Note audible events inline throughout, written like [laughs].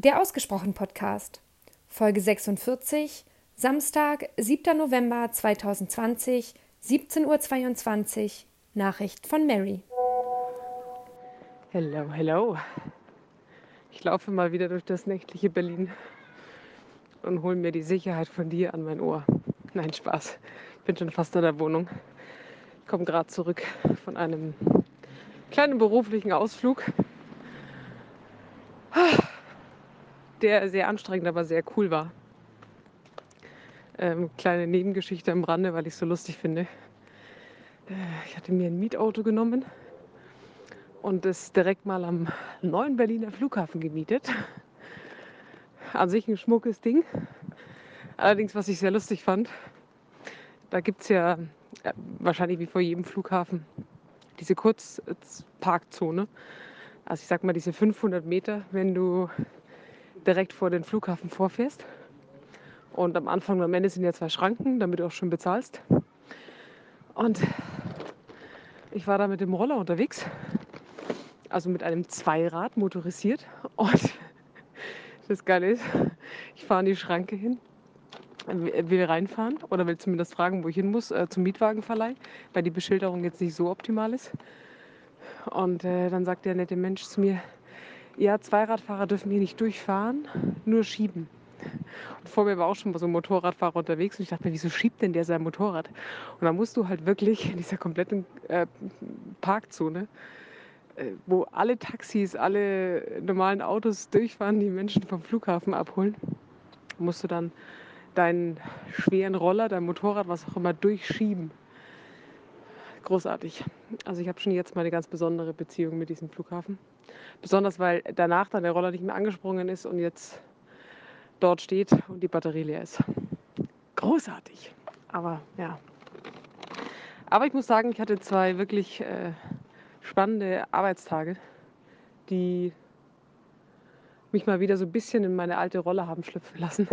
Der Ausgesprochen Podcast, Folge 46, Samstag, 7. November 2020, 17.22 Uhr, Nachricht von Mary. Hello, hello. Ich laufe mal wieder durch das nächtliche Berlin und hole mir die Sicherheit von dir an mein Ohr. Nein, Spaß. Ich bin schon fast in der Wohnung. Ich komme gerade zurück von einem kleinen beruflichen Ausflug der sehr anstrengend, aber sehr cool war. Ähm, kleine Nebengeschichte am Rande, weil ich es so lustig finde. Äh, ich hatte mir ein Mietauto genommen und es direkt mal am neuen Berliner Flughafen gemietet. An sich ein schmuckes Ding. Allerdings, was ich sehr lustig fand, da gibt es ja äh, wahrscheinlich wie vor jedem Flughafen diese Kurzparkzone. Also ich sag mal diese 500 Meter, wenn du direkt vor den Flughafen vorfährst. Und am Anfang und am Ende sind ja zwei Schranken, damit du auch schon bezahlst. Und ich war da mit dem Roller unterwegs, also mit einem Zweirad motorisiert. Und [laughs] das Geile ist, ich fahre an die Schranke hin, will reinfahren oder will zumindest fragen, wo ich hin muss, äh, zum Mietwagenverleih, weil die Beschilderung jetzt nicht so optimal ist. Und äh, dann sagt der nette Mensch zu mir, ja, Zweiradfahrer dürfen hier nicht durchfahren, nur schieben. Und vor mir war auch schon mal so ein Motorradfahrer unterwegs und ich dachte mir, wieso schiebt denn der sein Motorrad? Und dann musst du halt wirklich in dieser kompletten äh, Parkzone, äh, wo alle Taxis, alle normalen Autos durchfahren, die Menschen vom Flughafen abholen, musst du dann deinen schweren Roller, dein Motorrad, was auch immer, durchschieben. Großartig. Also ich habe schon jetzt mal eine ganz besondere Beziehung mit diesem Flughafen. Besonders weil danach dann der Roller nicht mehr angesprungen ist und jetzt dort steht und die Batterie leer ist. Großartig. Aber ja. Aber ich muss sagen, ich hatte zwei wirklich äh, spannende Arbeitstage, die mich mal wieder so ein bisschen in meine alte Rolle haben schlüpfen lassen.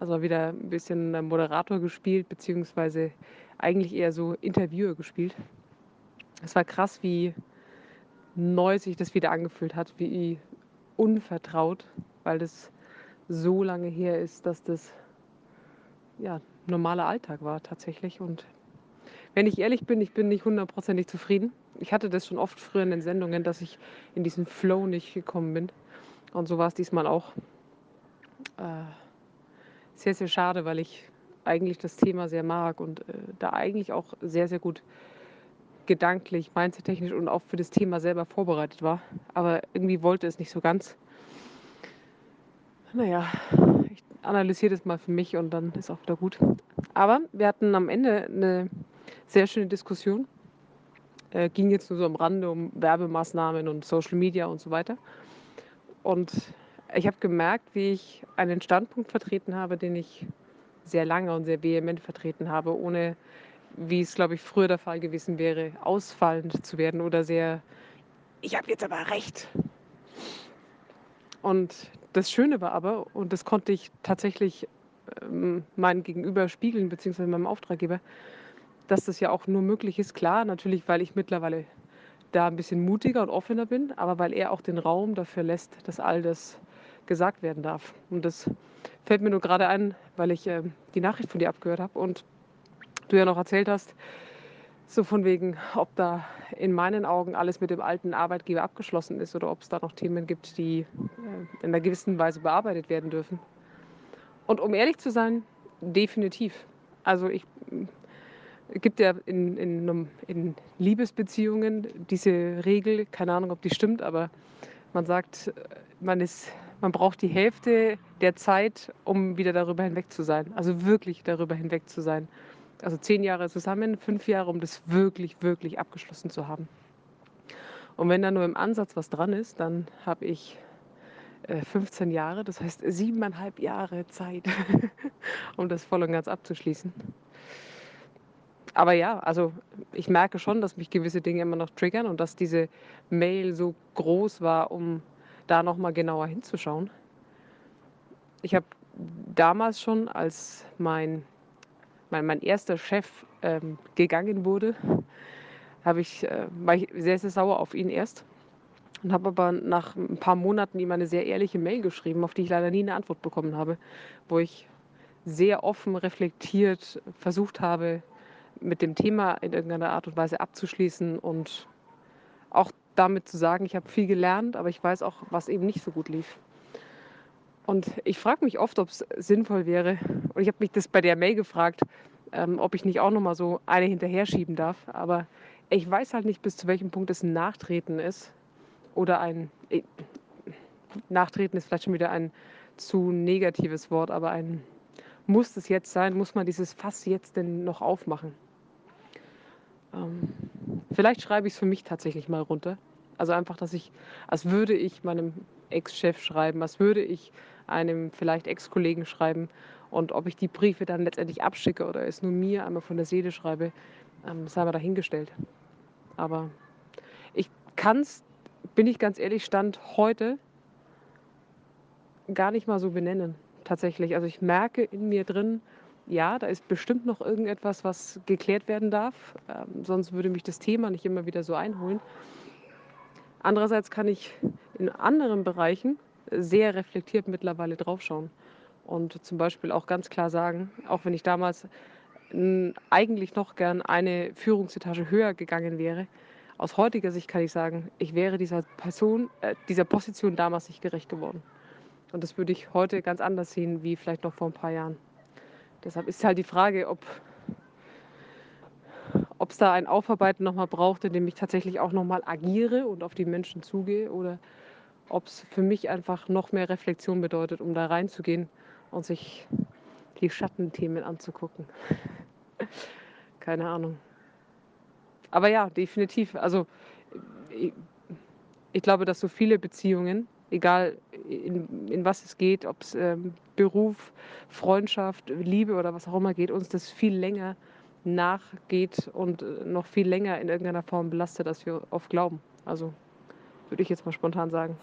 Also wieder ein bisschen Moderator gespielt, beziehungsweise eigentlich eher so Interviewer gespielt. Es war krass, wie neu sich das wieder angefühlt hat, wie unvertraut, weil das so lange her ist, dass das ja, normaler Alltag war tatsächlich. Und wenn ich ehrlich bin, ich bin nicht hundertprozentig zufrieden. Ich hatte das schon oft früher in den Sendungen, dass ich in diesen Flow nicht gekommen bin. Und so war es diesmal auch. Äh, sehr, sehr schade, weil ich eigentlich das Thema sehr mag und äh, da eigentlich auch sehr, sehr gut gedanklich, mindsettechnisch und auch für das Thema selber vorbereitet war. Aber irgendwie wollte es nicht so ganz. Naja, ich analysiere das mal für mich und dann ist auch wieder gut. Aber wir hatten am Ende eine sehr schöne Diskussion. Äh, ging jetzt nur so am Rande um Werbemaßnahmen und Social Media und so weiter. Und ich habe gemerkt, wie ich einen Standpunkt vertreten habe, den ich sehr lange und sehr vehement vertreten habe, ohne wie es, glaube ich, früher der Fall gewesen wäre, ausfallend zu werden oder sehr, ich habe jetzt aber recht. Und das Schöne war aber, und das konnte ich tatsächlich ähm, meinem Gegenüber spiegeln, beziehungsweise meinem Auftraggeber, dass das ja auch nur möglich ist. Klar, natürlich, weil ich mittlerweile da ein bisschen mutiger und offener bin, aber weil er auch den Raum dafür lässt, dass all das gesagt werden darf. Und das fällt mir nur gerade ein, weil ich äh, die Nachricht von dir abgehört habe und du ja noch erzählt hast, so von wegen, ob da in meinen Augen alles mit dem alten Arbeitgeber abgeschlossen ist oder ob es da noch Themen gibt, die äh, in einer gewissen Weise bearbeitet werden dürfen. Und um ehrlich zu sein, definitiv. Also ich es gibt ja in, in, in, Liebesbeziehungen diese Regel, keine Ahnung, ob die stimmt, aber man sagt, man, ist, man braucht die Hälfte der Zeit, um wieder darüber hinweg zu sein. Also wirklich darüber hinweg zu sein also zehn Jahre zusammen, fünf Jahre, um das wirklich, wirklich abgeschlossen zu haben. Und wenn da nur im Ansatz was dran ist, dann habe ich 15 äh, Jahre, das heißt siebeneinhalb Jahre Zeit, [laughs] um das voll und ganz abzuschließen. Aber ja, also ich merke schon, dass mich gewisse Dinge immer noch triggern und dass diese Mail so groß war, um da nochmal genauer hinzuschauen. Ich habe damals schon, als mein mein, mein erster Chef ähm, gegangen wurde, ich, äh, war ich sehr, sehr sauer auf ihn erst. und habe aber nach ein paar Monaten ihm eine sehr ehrliche Mail geschrieben, auf die ich leider nie eine Antwort bekommen habe, wo ich sehr offen reflektiert versucht habe, mit dem Thema in irgendeiner Art und Weise abzuschließen und auch damit zu sagen, ich habe viel gelernt, aber ich weiß auch, was eben nicht so gut lief. Und ich frage mich oft, ob es sinnvoll wäre, und ich habe mich das bei der Mail gefragt, ähm, ob ich nicht auch nochmal so eine hinterher schieben darf. Aber ich weiß halt nicht, bis zu welchem Punkt es ein Nachtreten ist oder ein. Äh, Nachtreten ist vielleicht schon wieder ein zu negatives Wort, aber ein muss es jetzt sein, muss man dieses Fass jetzt denn noch aufmachen. Ähm, vielleicht schreibe ich es für mich tatsächlich mal runter. Also einfach, dass ich, als würde ich meinem Ex-Chef schreiben, als würde ich einem vielleicht Ex-Kollegen schreiben und ob ich die Briefe dann letztendlich abschicke oder es nur mir einmal von der Seele schreibe, ähm, sei mal dahingestellt. Aber ich kann es, bin ich ganz ehrlich, Stand heute gar nicht mal so benennen, tatsächlich. Also ich merke in mir drin, ja, da ist bestimmt noch irgendetwas, was geklärt werden darf. Ähm, sonst würde mich das Thema nicht immer wieder so einholen. Andererseits kann ich in anderen Bereichen sehr reflektiert mittlerweile draufschauen und zum Beispiel auch ganz klar sagen, auch wenn ich damals eigentlich noch gern eine Führungsetage höher gegangen wäre, aus heutiger Sicht kann ich sagen, ich wäre dieser Person, äh, dieser Position damals nicht gerecht geworden. Und das würde ich heute ganz anders sehen, wie vielleicht noch vor ein paar Jahren. Deshalb ist halt die Frage, ob es da ein Aufarbeiten nochmal braucht, in dem ich tatsächlich auch nochmal agiere und auf die Menschen zugehe oder ob es für mich einfach noch mehr Reflexion bedeutet, um da reinzugehen und sich die Schattenthemen anzugucken. [laughs] Keine Ahnung. Aber ja, definitiv. Also ich, ich glaube, dass so viele Beziehungen, egal in, in was es geht, ob es ähm, Beruf, Freundschaft, Liebe oder was auch immer geht, uns das viel länger nachgeht und äh, noch viel länger in irgendeiner Form belastet, als wir oft glauben. Also würde ich jetzt mal spontan sagen.